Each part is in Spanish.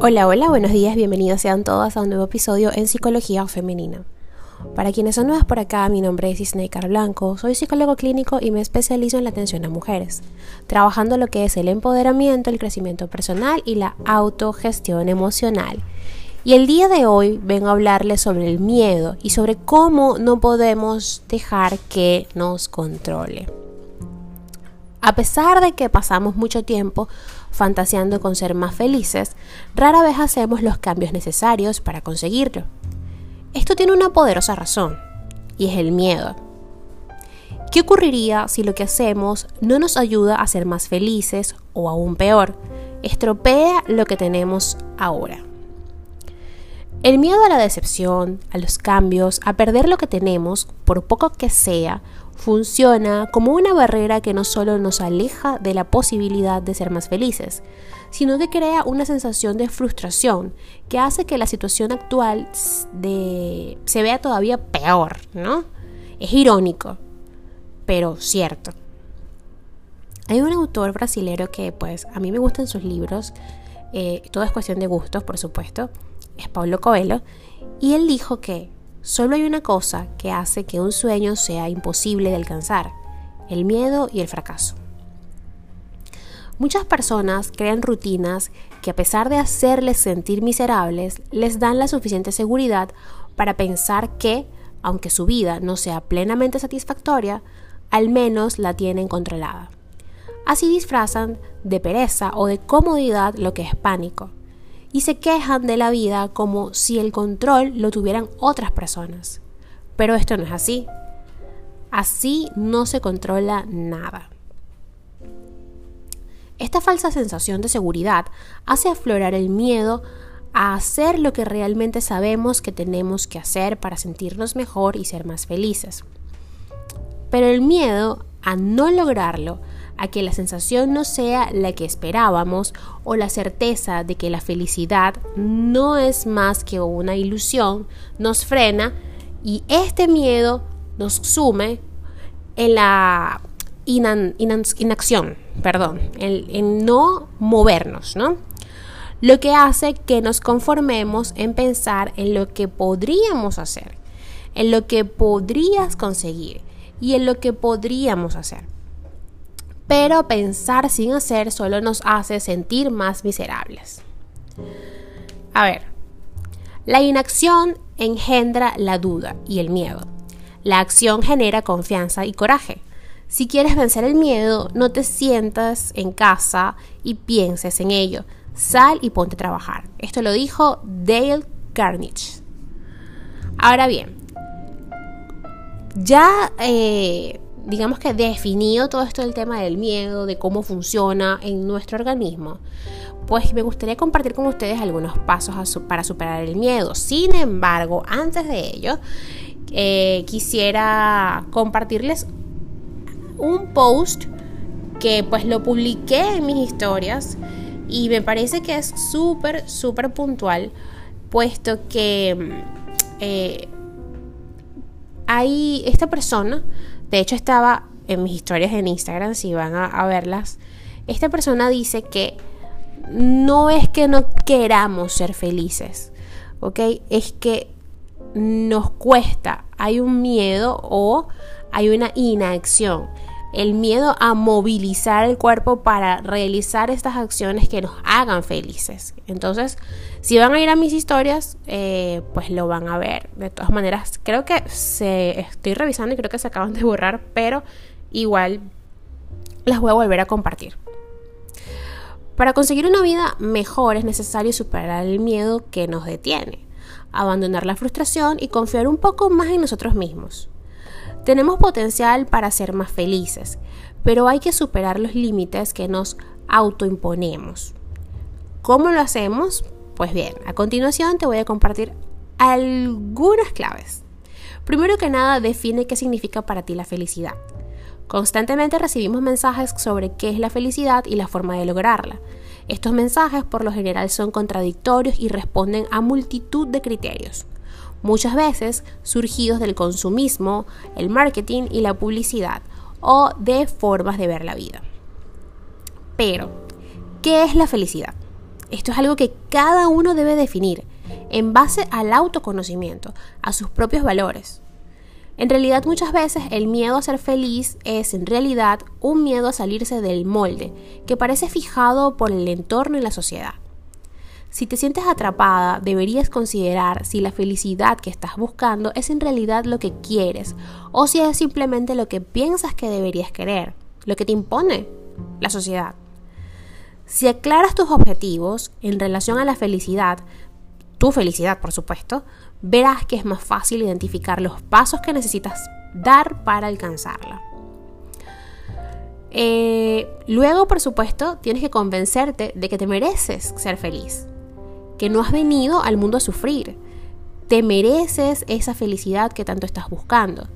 Hola, hola, buenos días, bienvenidos sean todas a un nuevo episodio en Psicología Femenina. Para quienes son nuevas por acá, mi nombre es Isneikar Blanco, soy psicólogo clínico y me especializo en la atención a mujeres, trabajando lo que es el empoderamiento, el crecimiento personal y la autogestión emocional. Y el día de hoy vengo a hablarles sobre el miedo y sobre cómo no podemos dejar que nos controle. A pesar de que pasamos mucho tiempo fantaseando con ser más felices, rara vez hacemos los cambios necesarios para conseguirlo. Esto tiene una poderosa razón, y es el miedo. ¿Qué ocurriría si lo que hacemos no nos ayuda a ser más felices o aún peor, estropea lo que tenemos ahora? El miedo a la decepción, a los cambios, a perder lo que tenemos, por poco que sea, funciona como una barrera que no solo nos aleja de la posibilidad de ser más felices, sino que crea una sensación de frustración que hace que la situación actual se vea todavía peor, ¿no? Es irónico, pero cierto. Hay un autor brasilero que pues a mí me gustan sus libros, eh, todo es cuestión de gustos, por supuesto, es Pablo Coelho, y él dijo que solo hay una cosa que hace que un sueño sea imposible de alcanzar, el miedo y el fracaso. Muchas personas crean rutinas que a pesar de hacerles sentir miserables, les dan la suficiente seguridad para pensar que, aunque su vida no sea plenamente satisfactoria, al menos la tienen controlada. Así disfrazan de pereza o de comodidad lo que es pánico y se quejan de la vida como si el control lo tuvieran otras personas. Pero esto no es así. Así no se controla nada. Esta falsa sensación de seguridad hace aflorar el miedo a hacer lo que realmente sabemos que tenemos que hacer para sentirnos mejor y ser más felices. Pero el miedo a no lograrlo a que la sensación no sea la que esperábamos o la certeza de que la felicidad no es más que una ilusión, nos frena y este miedo nos sume en la inacción, perdón, en, no movernos, ¿no? Lo que hace que nos conformemos en pensar en lo que podríamos hacer, en lo que podrías conseguir y en lo que podríamos hacer pero pensar sin hacer solo nos hace sentir más miserables. A ver, la inacción engendra la duda y el miedo. La acción genera confianza y coraje. Si quieres vencer el miedo, no te sientas en casa y pienses en ello. Sal y ponte a trabajar. Esto lo dijo Dale Carnage. Ahora bien, ya eh, digamos que definido todo esto del tema del miedo, de cómo funciona en nuestro organismo, pues me gustaría compartir con ustedes algunos pasos para superar el miedo. Sin embargo, antes de ello, eh, quisiera compartirles un post que pues lo publiqué en mis historias y me parece que es súper, súper puntual, puesto que eh, hay esta persona de hecho, estaba en mis historias en Instagram, si van a, verlas. Esta persona dice que no es que no queramos ser felices, ¿ok? Es que nos cuesta, hay un miedo o hay una inacción el miedo a movilizar el cuerpo para realizar estas acciones que nos hagan felices. Entonces, si van a ir a mis historias, eh, pues lo van a ver. De todas maneras, creo que se estoy revisando y creo que se acaban de borrar, pero igual las voy a volver a compartir. Para conseguir una vida mejor es necesario superar el miedo que nos detiene, abandonar la frustración y confiar un poco más en nosotros mismos. Tenemos potencial para ser más felices, pero hay que superar los límites que nos autoimponemos. ¿Cómo lo hacemos? Pues bien, a continuación te voy a compartir algunas claves. Primero que nada, define qué significa para ti la felicidad. Constantemente recibimos mensajes sobre qué es la felicidad y la forma de lograrla. Estos mensajes por lo general son contradictorios y responden a multitud de criterios muchas veces surgidos del consumismo, el marketing y la publicidad, o de formas de ver la vida. Pero, ¿qué es la felicidad? Esto es algo que cada uno debe definir en base al autoconocimiento, a sus propios valores. En realidad muchas veces el miedo a ser feliz es en realidad un miedo a salirse del molde que parece fijado por el entorno y la sociedad. Si te sientes atrapada, deberías considerar si la felicidad que estás buscando es en realidad lo que quieres o si es simplemente lo que piensas que deberías querer, lo que te impone la sociedad. Si aclaras tus objetivos en relación a la felicidad, tu felicidad por supuesto, verás que es más fácil identificar los pasos que necesitas dar para alcanzarla. Eh, luego, por supuesto, tienes que convencerte de que te mereces ser feliz, que no has venido al mundo a sufrir, te mereces esa felicidad que tanto estás buscando.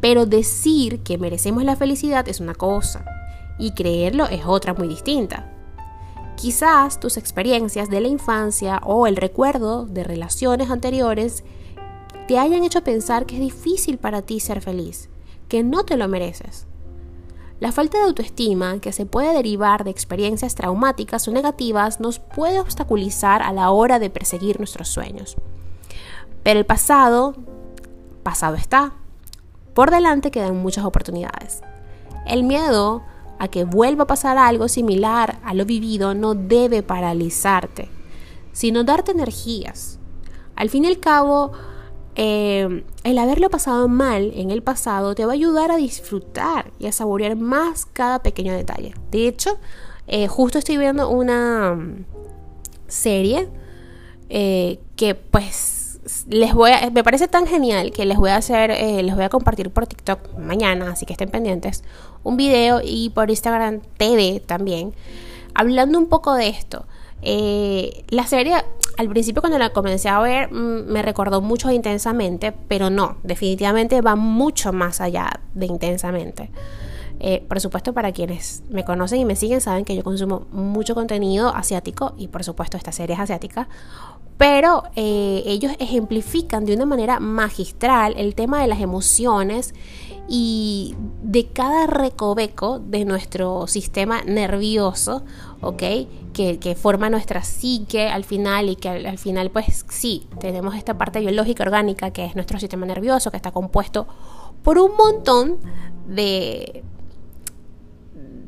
Pero decir que merecemos la felicidad es una cosa y creerlo es otra muy distinta. Quizás tus experiencias de la infancia o el recuerdo de relaciones anteriores te hayan hecho pensar que es difícil para ti ser feliz, que no te lo mereces. La falta de autoestima que se puede derivar de experiencias traumáticas o negativas nos puede obstaculizar a la hora de perseguir nuestros sueños. Pero el pasado, pasado está. Por delante quedan muchas oportunidades. El miedo a que vuelva a pasar algo similar a lo vivido no debe paralizarte, sino darte energías. Al fin y al cabo, eh, el haberlo pasado mal en el pasado te va a ayudar a disfrutar y a saborear más cada pequeño detalle. De hecho, eh, justo estoy viendo una mm, serie eh, que pues les voy a, me parece tan genial que les voy a hacer, eh, les voy a compartir por TikTok mañana, así que estén pendientes, un video y por Instagram TV también, hablando un poco de esto. La serie, al principio cuando la comencé a ver, mm, me recordó mucho intensamente, pero no, definitivamente va mucho más allá de intensamente. Eh, por supuesto, para quienes me conocen y me siguen, saben que yo consumo mucho contenido asiático y por supuesto esta serie es asiática pero eh, ellos ejemplifican de una manera magistral el tema de las emociones y de cada recoveco de nuestro sistema nervioso, ¿ok? Que, forma nuestra psique al final y que al, final pues sí, tenemos esta parte biológica orgánica que es nuestro sistema nervioso que está compuesto por un montón de,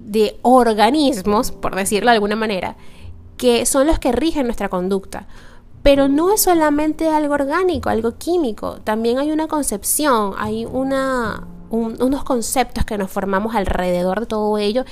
de organismos, por decirlo de alguna manera, que son los que rigen nuestra conducta. Pero no es solamente algo orgánico, algo químico, también hay una concepción, hay una, unos conceptos que nos formamos alrededor de todo ello,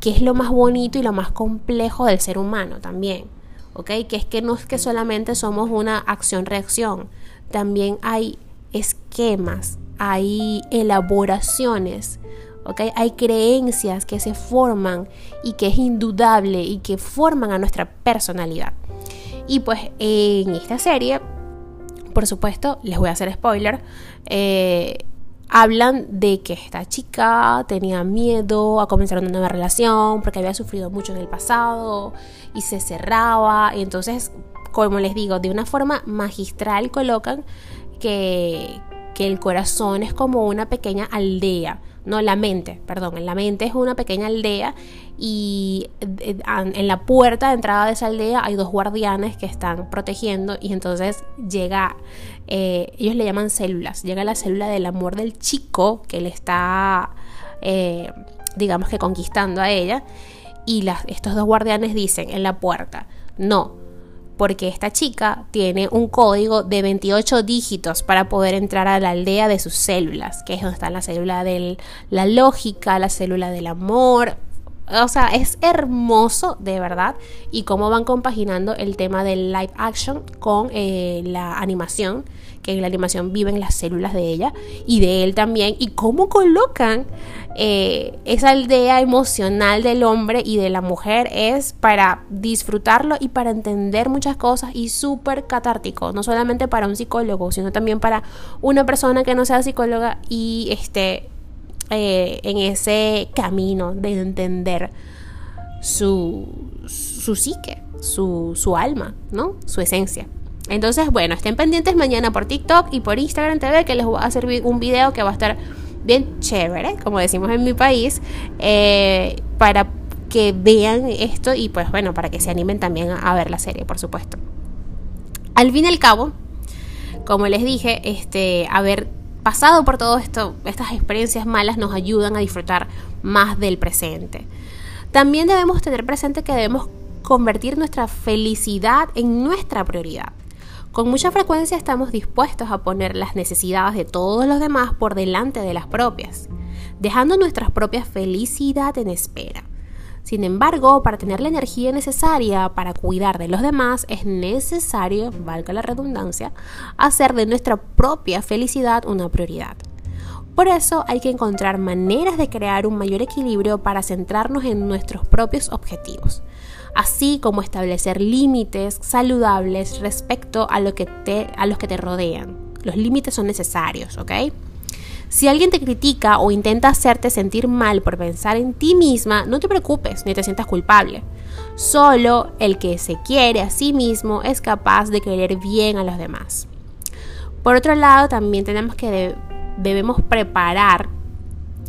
que es lo más bonito y lo más complejo del ser humano también. ¿ok? Que es que no es que solamente somos una acción-reacción, también hay esquemas, hay elaboraciones, ¿ok? Hay creencias que se forman y que es indudable y que forman a nuestra personalidad. Y pues en esta serie, por supuesto, les voy a hacer spoiler, eh, hablan de que esta chica tenía miedo a comenzar una nueva relación porque había sufrido mucho en el pasado y se cerraba. Y entonces, como les digo, de una forma magistral colocan que, que el corazón es como una pequeña aldea no la mente, perdón, la mente es una pequeña aldea y eh, en la puerta de entrada de esa aldea hay dos guardianes que están protegiendo y entonces llega, eh, ellos le llaman células, llega la célula del amor del chico que le está, eh, digamos que conquistando a ella y estos dos guardianes dicen en la puerta, no, porque esta chica tiene un código de 28 dígitos para poder entrar a la aldea de sus células, que es donde está la célula de la lógica, la célula del amor. O sea, es hermoso de verdad y cómo van compaginando el tema del live action con eh, la animación que en la animación viven las células de ella y de él también, y cómo colocan eh, esa aldea emocional del hombre y de la mujer es para disfrutarlo y para entender muchas cosas y súper catártico, no solamente para un psicólogo, sino también para una persona que no sea psicóloga y esté eh, en ese camino de entender su, su psique, su, su alma, ¿no? Su esencia. Entonces, bueno, estén pendientes mañana por TikTok y por Instagram TV que les voy a hacer un video que va a estar bien chévere, como decimos en mi país, eh, para que vean esto y pues bueno, para que se animen también a, ver la serie, por supuesto. Al fin y al cabo, como les dije, este, haber pasado por todo esto, estas experiencias malas nos ayudan a disfrutar más del presente. También debemos tener presente que debemos convertir nuestra felicidad en nuestra prioridad. Con mucha frecuencia estamos dispuestos a poner las necesidades de todos los demás por delante de las propias, dejando nuestra propia felicidad en espera. Sin embargo, para tener la energía necesaria para cuidar de los demás, es necesario, valga la redundancia, hacer de nuestra propia felicidad una prioridad. Por eso hay que encontrar maneras de crear un mayor equilibrio para centrarnos en nuestros propios objetivos, así como establecer límites saludables respecto a, lo que te, a los que te rodean. Los límites son necesarios, ¿ok? Si alguien te critica o intenta hacerte sentir mal por pensar en ti misma, no te preocupes ni te sientas culpable. Solo el que se quiere a sí mismo es capaz de querer bien a los demás. Por otro lado, también tenemos que debemos preparar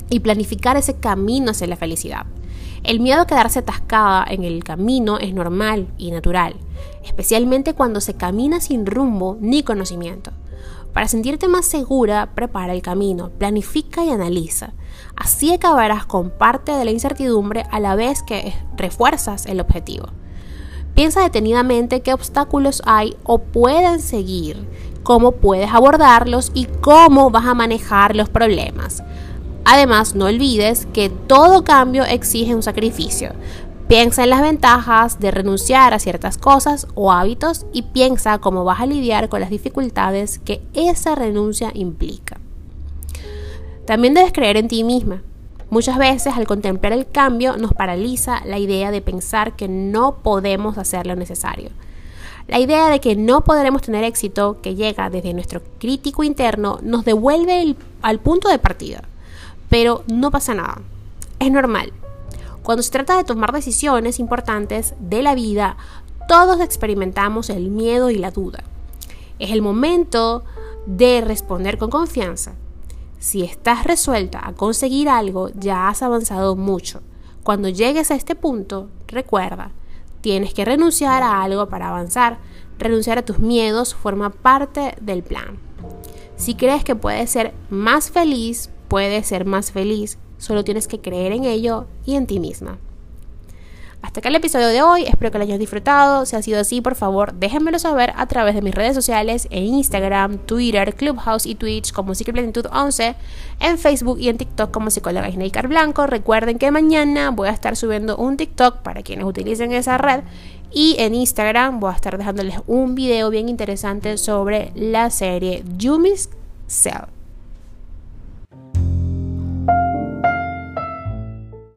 y planificar ese camino hacia la felicidad. El miedo a quedarse atascada en el camino es normal y natural, especialmente cuando se camina sin rumbo ni conocimiento. Para sentirte más segura, prepara el camino, planifica y analiza. Así acabarás con parte de la incertidumbre a la vez que refuerzas el objetivo. Piensa detenidamente qué obstáculos hay o pueden seguir, cómo puedes abordarlos y cómo vas a manejar los problemas. Además, no olvides que todo cambio exige un sacrificio. Piensa en las ventajas de renunciar a ciertas cosas o hábitos y piensa cómo vas a lidiar con las dificultades que esa renuncia implica. También debes creer en ti misma. Muchas veces al contemplar el cambio nos paraliza la idea de pensar que no podemos hacer lo necesario. La idea de que no podremos tener éxito que llega desde nuestro crítico interno nos devuelve al punto de partida pero no pasa nada. Es normal. Cuando se trata de tomar decisiones importantes de la vida, todos experimentamos el miedo y la duda. Es el momento de responder con confianza. Si estás resuelta a conseguir algo, ya has avanzado mucho. Cuando llegues a este punto, recuerda, tienes que renunciar a algo para avanzar. Renunciar a tus miedos forma parte del plan. Si crees que puedes ser más feliz, puedes ser más feliz, solo tienes que creer en ello y en ti misma. Hasta acá el episodio de hoy, espero que lo hayas disfrutado. Si ha sido así, por favor, déjenmelo saber a través de mis redes sociales en Instagram, Twitter, Clubhouse y Twitch como Plenitud 11, en Facebook y en TikTok como psicóloga Isneikar Blanco. Recuerden que mañana voy a estar subiendo un TikTok para quienes utilicen esa red y en Instagram voy a estar dejándoles un video bien interesante sobre la serie Yumi's Cell.